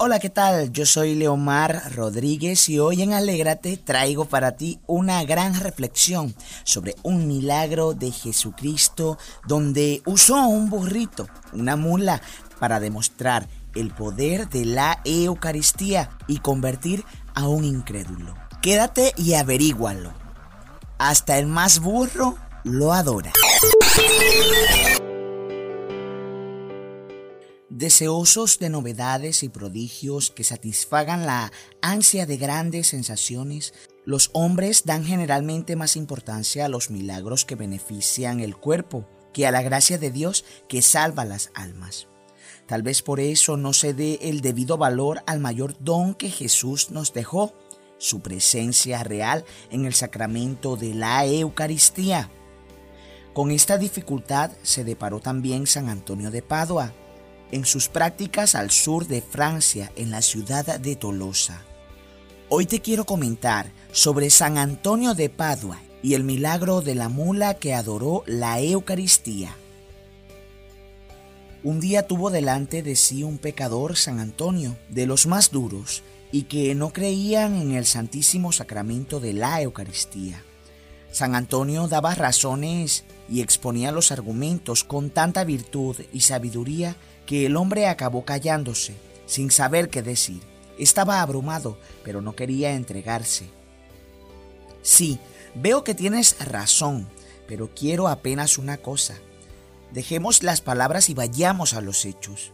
Hola, ¿qué tal? Yo soy Leomar Rodríguez y hoy en Alégrate traigo para ti una gran reflexión sobre un milagro de Jesucristo donde usó un burrito, una mula, para demostrar el poder de la Eucaristía y convertir a un incrédulo. Quédate y averígualo. Hasta el más burro lo adora. Deseosos de novedades y prodigios que satisfagan la ansia de grandes sensaciones, los hombres dan generalmente más importancia a los milagros que benefician el cuerpo que a la gracia de Dios que salva las almas. Tal vez por eso no se dé el debido valor al mayor don que Jesús nos dejó, su presencia real en el sacramento de la Eucaristía. Con esta dificultad se deparó también San Antonio de Padua, en sus prácticas al sur de Francia, en la ciudad de Tolosa. Hoy te quiero comentar sobre San Antonio de Padua y el milagro de la mula que adoró la Eucaristía. Un día tuvo delante de sí un pecador, San Antonio, de los más duros, y que no creían en el santísimo sacramento de la Eucaristía. San Antonio daba razones y exponía los argumentos con tanta virtud y sabiduría que el hombre acabó callándose, sin saber qué decir. Estaba abrumado, pero no quería entregarse. Sí, veo que tienes razón, pero quiero apenas una cosa. Dejemos las palabras y vayamos a los hechos.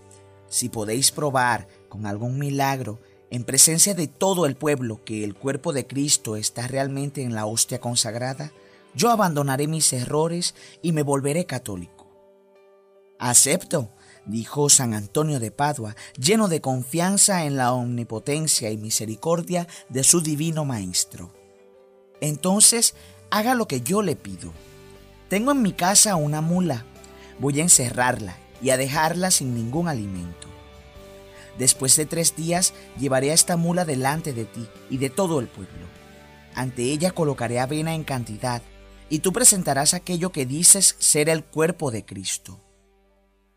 Si podéis probar con algún milagro en presencia de todo el pueblo que el cuerpo de Cristo está realmente en la hostia consagrada, yo abandonaré mis errores y me volveré católico. Acepto, dijo San Antonio de Padua, lleno de confianza en la omnipotencia y misericordia de su divino Maestro. Entonces, haga lo que yo le pido. Tengo en mi casa una mula. Voy a encerrarla y a dejarla sin ningún alimento. Después de tres días llevaré a esta mula delante de ti y de todo el pueblo. Ante ella colocaré avena en cantidad, y tú presentarás aquello que dices ser el cuerpo de Cristo.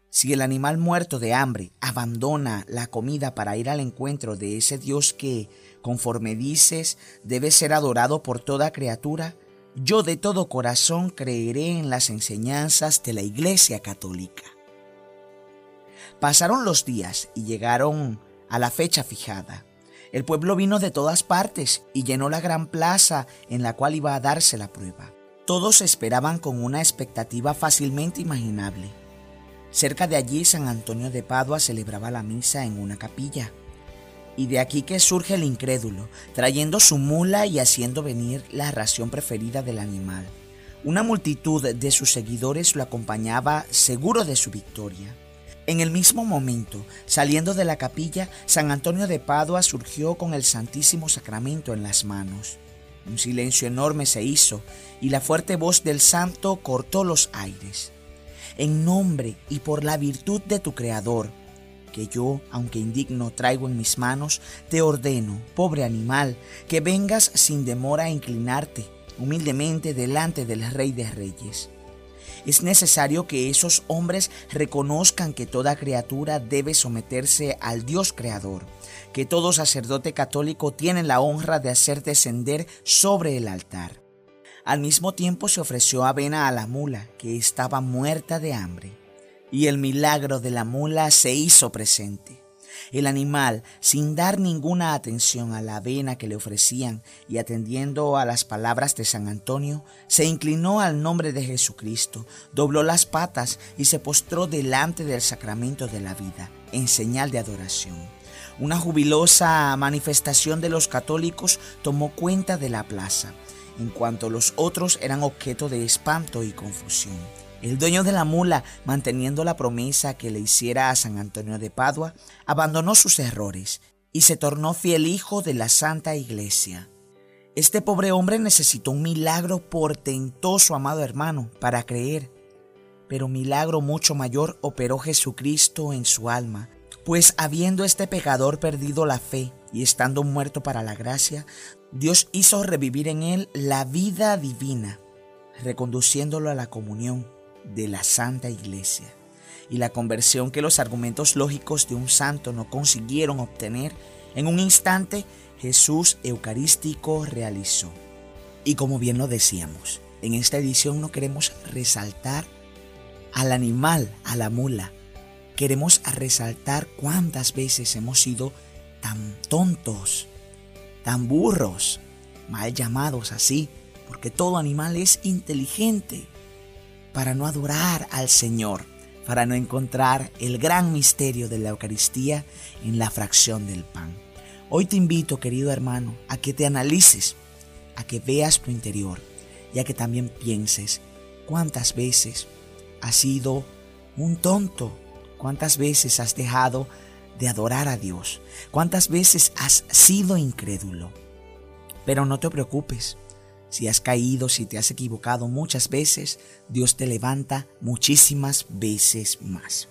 Si el animal muerto de hambre abandona la comida para ir al encuentro de ese Dios que, conforme dices, debe ser adorado por toda criatura, yo de todo corazón creeré en las enseñanzas de la Iglesia Católica. Pasaron los días y llegaron a la fecha fijada. El pueblo vino de todas partes y llenó la gran plaza en la cual iba a darse la prueba. Todos esperaban con una expectativa fácilmente imaginable. Cerca de allí San Antonio de Padua celebraba la misa en una capilla. Y de aquí que surge el incrédulo, trayendo su mula y haciendo venir la ración preferida del animal. Una multitud de sus seguidores lo acompañaba seguro de su victoria. En el mismo momento, saliendo de la capilla, San Antonio de Padua surgió con el Santísimo Sacramento en las manos. Un silencio enorme se hizo y la fuerte voz del santo cortó los aires en nombre y por la virtud de tu Creador, que yo, aunque indigno, traigo en mis manos, te ordeno, pobre animal, que vengas sin demora a inclinarte humildemente delante del Rey de Reyes. Es necesario que esos hombres reconozcan que toda criatura debe someterse al Dios Creador, que todo sacerdote católico tiene la honra de hacer descender sobre el altar. Al mismo tiempo se ofreció avena a la mula, que estaba muerta de hambre, y el milagro de la mula se hizo presente. El animal, sin dar ninguna atención a la avena que le ofrecían y atendiendo a las palabras de San Antonio, se inclinó al nombre de Jesucristo, dobló las patas y se postró delante del sacramento de la vida, en señal de adoración. Una jubilosa manifestación de los católicos tomó cuenta de la plaza en cuanto los otros eran objeto de espanto y confusión. El dueño de la mula, manteniendo la promesa que le hiciera a San Antonio de Padua, abandonó sus errores y se tornó fiel hijo de la Santa Iglesia. Este pobre hombre necesitó un milagro portentoso, amado hermano, para creer. Pero milagro mucho mayor operó Jesucristo en su alma, pues habiendo este pecador perdido la fe y estando muerto para la gracia, Dios hizo revivir en él la vida divina, reconduciéndolo a la comunión de la Santa Iglesia. y la conversión que los argumentos lógicos de un santo no consiguieron obtener, en un instante Jesús Eucarístico realizó. Y como bien lo decíamos, en esta edición no queremos resaltar al animal, a la mula. Queremos resaltar cuántas veces hemos sido tan tontos, tan burros, mal llamados así, porque todo animal es inteligente, para no adorar al Señor, para no encontrar el gran misterio de la Eucaristía en la fracción del pan. Hoy te invito, querido hermano, a que te analices, a que veas tu interior y a que también pienses cuántas veces has sido un tonto, cuántas veces has dejado de adorar a Dios, cuántas veces has sido incrédulo. Pero no te preocupes, si has caído, si te has equivocado muchas veces, Dios te levanta muchísimas veces más.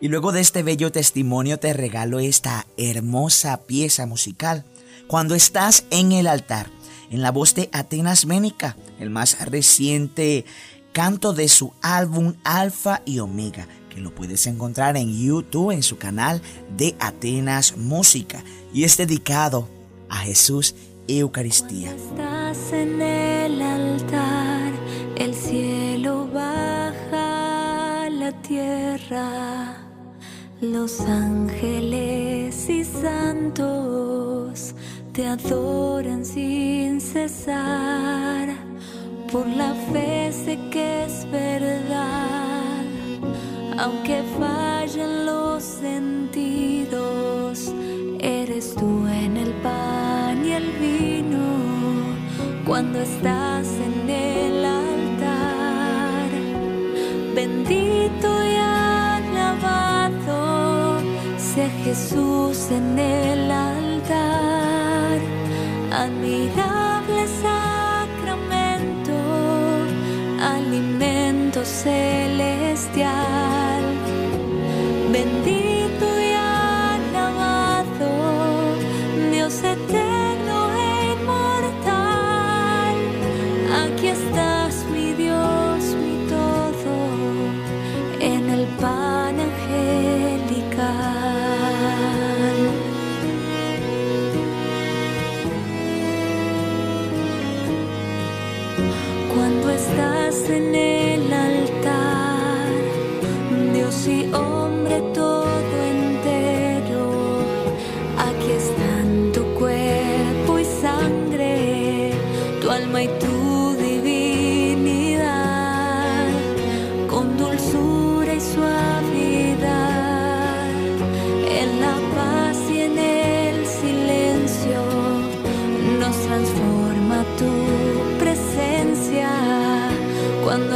Y luego de este bello testimonio te regalo esta hermosa pieza musical. Cuando estás en el altar, en la voz de Atenas Ménica, el más reciente canto de su álbum Alfa y Omega, que lo puedes encontrar en YouTube en su canal de Atenas Música y es dedicado a Jesús Eucaristía. estás en el altar, el cielo baja la tierra, los ángeles y santos te adoran sin cesar. Por la fe sé que es verdad, aunque fallen cuando estás en el altar. Bendito y alabado sea Jesús en el altar.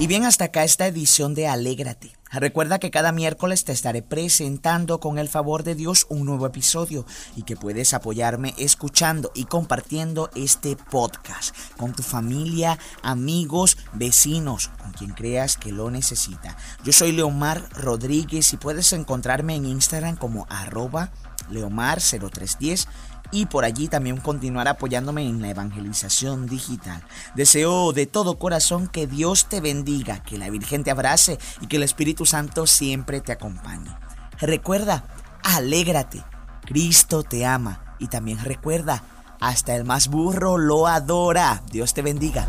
Y bien, hasta acá esta edición de Alégrate. Recuerda que cada miércoles te estaré presentando con el favor de Dios un nuevo episodio y que puedes apoyarme escuchando y compartiendo este podcast con tu familia, amigos, vecinos, con quien creas que lo necesita. Yo soy Leomar Rodríguez y puedes encontrarme en Instagram como arroba leomar0310 y por allí también continuar apoyándome en la evangelización digital. Deseo de todo corazón que Dios te bendiga, que la Virgen te abrace y que el Espíritu Santo siempre te acompañe. Recuerda, alégrate, Cristo te ama y también recuerda, hasta el más burro lo adora. Dios te bendiga.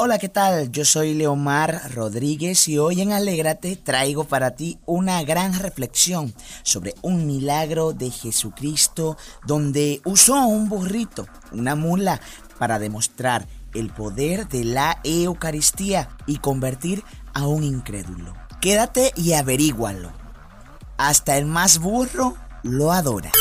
Hola, ¿qué tal? Yo soy Leomar Rodríguez y hoy en Alégrate traigo para ti una gran reflexión sobre un milagro de Jesucristo donde usó un burrito, una mula, para demostrar el poder de la Eucaristía y convertir a un incrédulo. Quédate y averígualo. Hasta el más burro lo adora.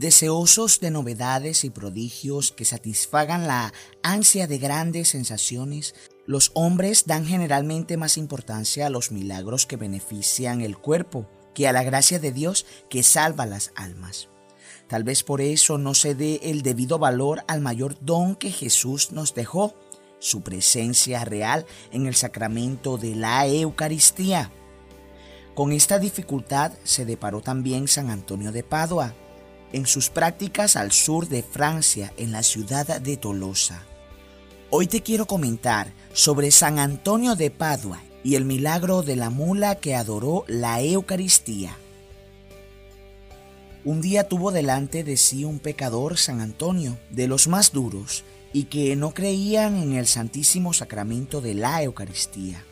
Deseosos de novedades y prodigios que satisfagan la ansia de grandes sensaciones, los hombres dan generalmente más importancia a los milagros que benefician el cuerpo que a la gracia de Dios que salva las almas. Tal vez por eso no se dé el debido valor al mayor don que Jesús nos dejó, su presencia real en el sacramento de la Eucaristía. Con esta dificultad se deparó también San Antonio de Padua, en sus prácticas al sur de Francia, en la ciudad de Tolosa. Hoy te quiero comentar sobre San Antonio de Padua y el milagro de la mula que adoró la Eucaristía. Un día tuvo delante de sí un pecador, San Antonio, de los más duros, y que no creían en el santísimo sacramento de la Eucaristía.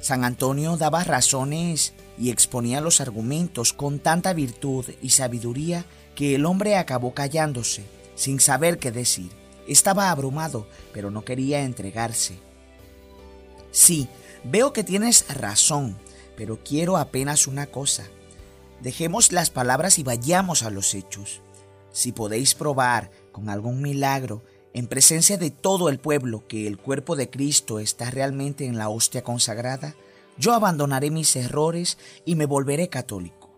San Antonio daba razones y exponía los argumentos con tanta virtud y sabiduría que el hombre acabó callándose, sin saber qué decir. Estaba abrumado, pero no quería entregarse. Sí, veo que tienes razón, pero quiero apenas una cosa. Dejemos las palabras y vayamos a los hechos. Si podéis probar con algún milagro, en presencia de todo el pueblo, que el cuerpo de Cristo está realmente en la hostia consagrada, yo abandonaré mis errores y me volveré católico.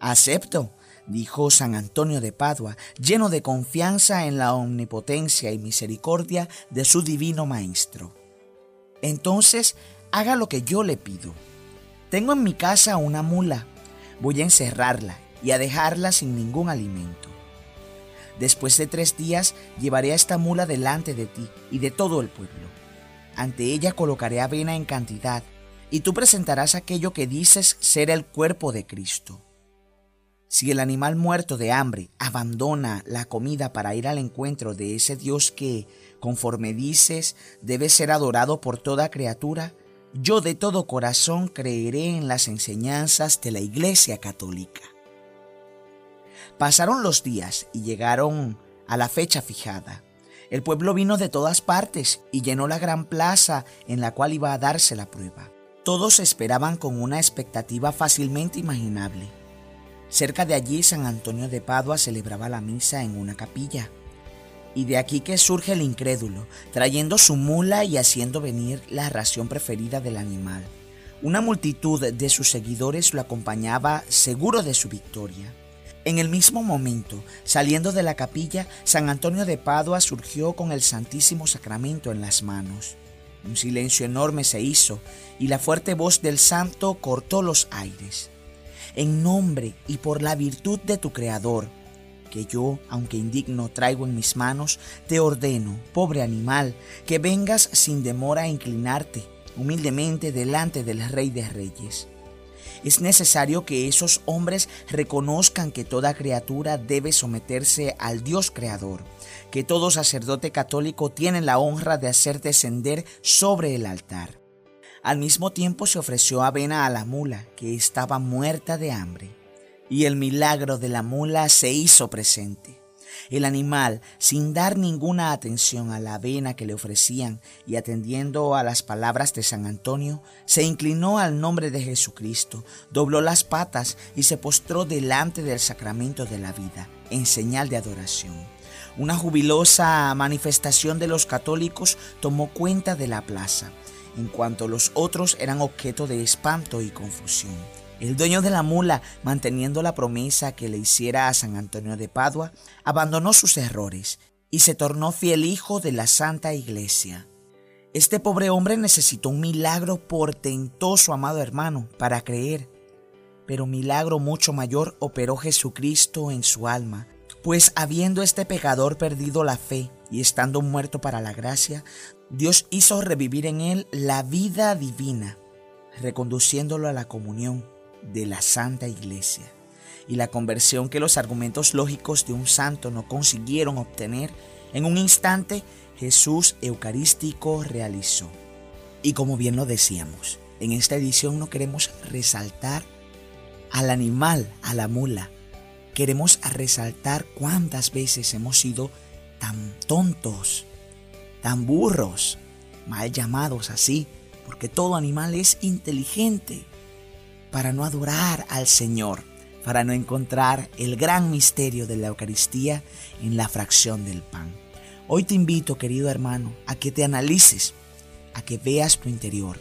Acepto, dijo San Antonio de Padua, lleno de confianza en la omnipotencia y misericordia de su divino Maestro. Entonces, haga lo que yo le pido. Tengo en mi casa una mula, voy a encerrarla y a dejarla sin ningún alimento. Después de tres días llevaré a esta mula delante de ti y de todo el pueblo. Ante ella colocaré avena en cantidad, y tú presentarás aquello que dices ser el cuerpo de Cristo. Si el animal muerto de hambre abandona la comida para ir al encuentro de ese Dios que, conforme dices, debe ser adorado por toda criatura, yo de todo corazón creeré en las enseñanzas de la Iglesia Católica. Pasaron los días y llegaron a la fecha fijada. El pueblo vino de todas partes y llenó la gran plaza en la cual iba a darse la prueba. Todos esperaban con una expectativa fácilmente imaginable. Cerca de allí San Antonio de Padua celebraba la misa en una capilla. Y de aquí que surge el incrédulo, trayendo su mula y haciendo venir la ración preferida del animal. Una multitud de sus seguidores lo acompañaba seguro de su victoria. En el mismo momento, saliendo de la capilla, San Antonio de Padua surgió con el Santísimo Sacramento en las manos. Un silencio enorme se hizo y la fuerte voz del santo cortó los aires. en nombre y por la virtud de tu Creador, que yo, aunque indigno, traigo en mis manos, te ordeno, pobre animal, que vengas sin demora a inclinarte humildemente delante del Rey de Reyes. Es necesario que esos hombres reconozcan que toda criatura debe someterse al Dios Creador, que todo sacerdote católico tiene la honra de hacer descender sobre el altar. Al mismo tiempo se ofreció avena a la mula, que estaba muerta de hambre, y el milagro de la mula se hizo presente. El animal, sin dar ninguna atención a la avena que le ofrecían y atendiendo a las palabras de San Antonio, se inclinó al nombre de Jesucristo, dobló las patas y se postró delante del sacramento de la vida, en señal de adoración. Una jubilosa manifestación de los católicos tomó cuenta de la plaza, en cuanto los otros eran objeto de espanto y confusión. El dueño de la mula, manteniendo la promesa que le hiciera a San Antonio de Padua, abandonó sus errores y se tornó fiel hijo de la Santa Iglesia. Este pobre hombre necesitó un milagro portentoso, amado hermano, para creer. Pero milagro mucho mayor operó Jesucristo en su alma, pues habiendo este pecador perdido la fe y estando muerto para la gracia, Dios hizo revivir en él la vida divina, reconduciéndolo a la comunión de la Santa Iglesia y la conversión que los argumentos lógicos de un santo no consiguieron obtener, en un instante Jesús Eucarístico realizó. Y como bien lo decíamos, en esta edición no queremos resaltar al animal, a la mula. Queremos resaltar cuántas veces hemos sido tan tontos, tan burros, mal llamados así, porque todo animal es inteligente para no adorar al Señor, para no encontrar el gran misterio de la Eucaristía en la fracción del pan. Hoy te invito, querido hermano, a que te analices, a que veas tu interior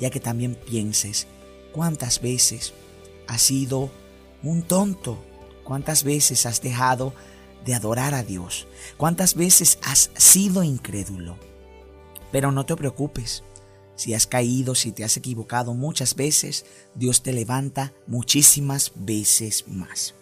y a que también pienses cuántas veces has sido un tonto, cuántas veces has dejado de adorar a Dios, cuántas veces has sido incrédulo. Pero no te preocupes, si has caído, si te has equivocado muchas veces, Dios te levanta muchísimas veces más.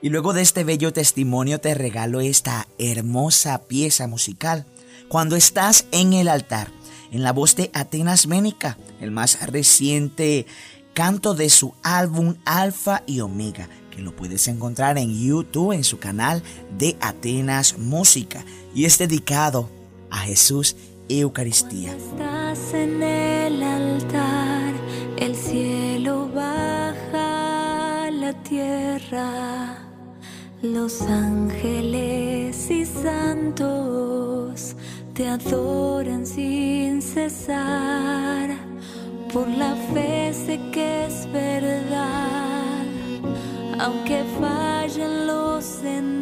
Y luego de este bello testimonio te regalo esta hermosa pieza musical. Cuando estás en el altar, en la voz de Atenas Ménica, el más reciente canto de su álbum Alfa y Omega, que lo puedes encontrar en YouTube en su canal de Atenas Música y es dedicado a Jesús Eucaristía. estás en el altar, el cielo baja la tierra, los ángeles y santos te adoran sin cesar. Por la fe sé que es verdad, aunque fallen los sentidos,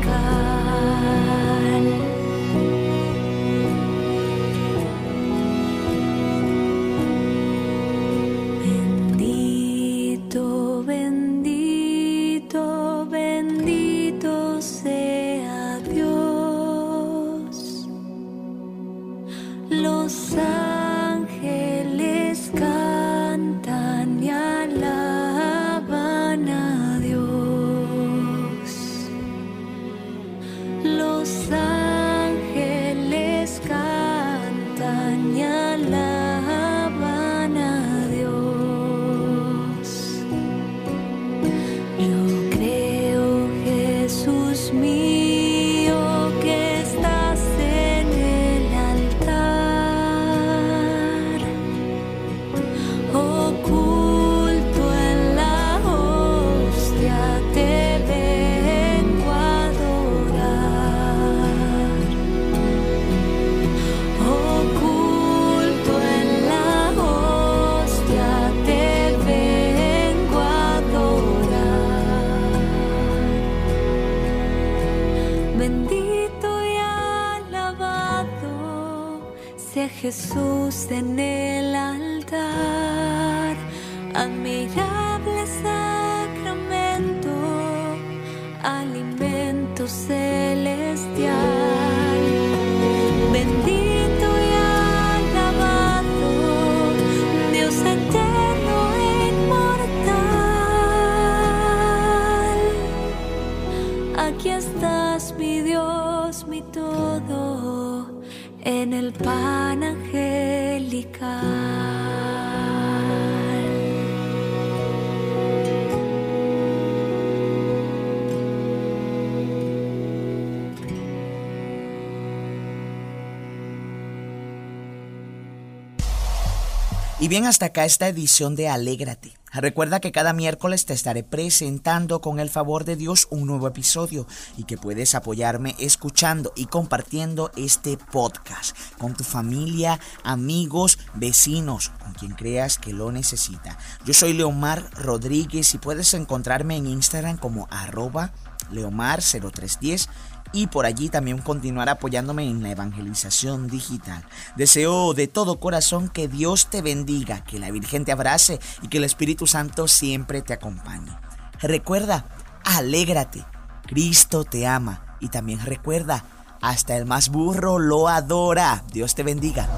Jesús bien, hasta acá esta edición de Alégrate. Recuerda que cada miércoles te estaré presentando con el favor de Dios un nuevo episodio y que puedes apoyarme escuchando y compartiendo este podcast con tu familia, amigos, vecinos, con quien creas que lo necesita. Yo soy Leomar Rodríguez y puedes encontrarme en Instagram como arroba leomar0310 y por allí también continuar apoyándome en la evangelización digital. Deseo de todo corazón que Dios te bendiga, que la Virgen te abrace y que el Espíritu Santo siempre te acompañe. Recuerda, alégrate, Cristo te ama y también recuerda, hasta el más burro lo adora. Dios te bendiga.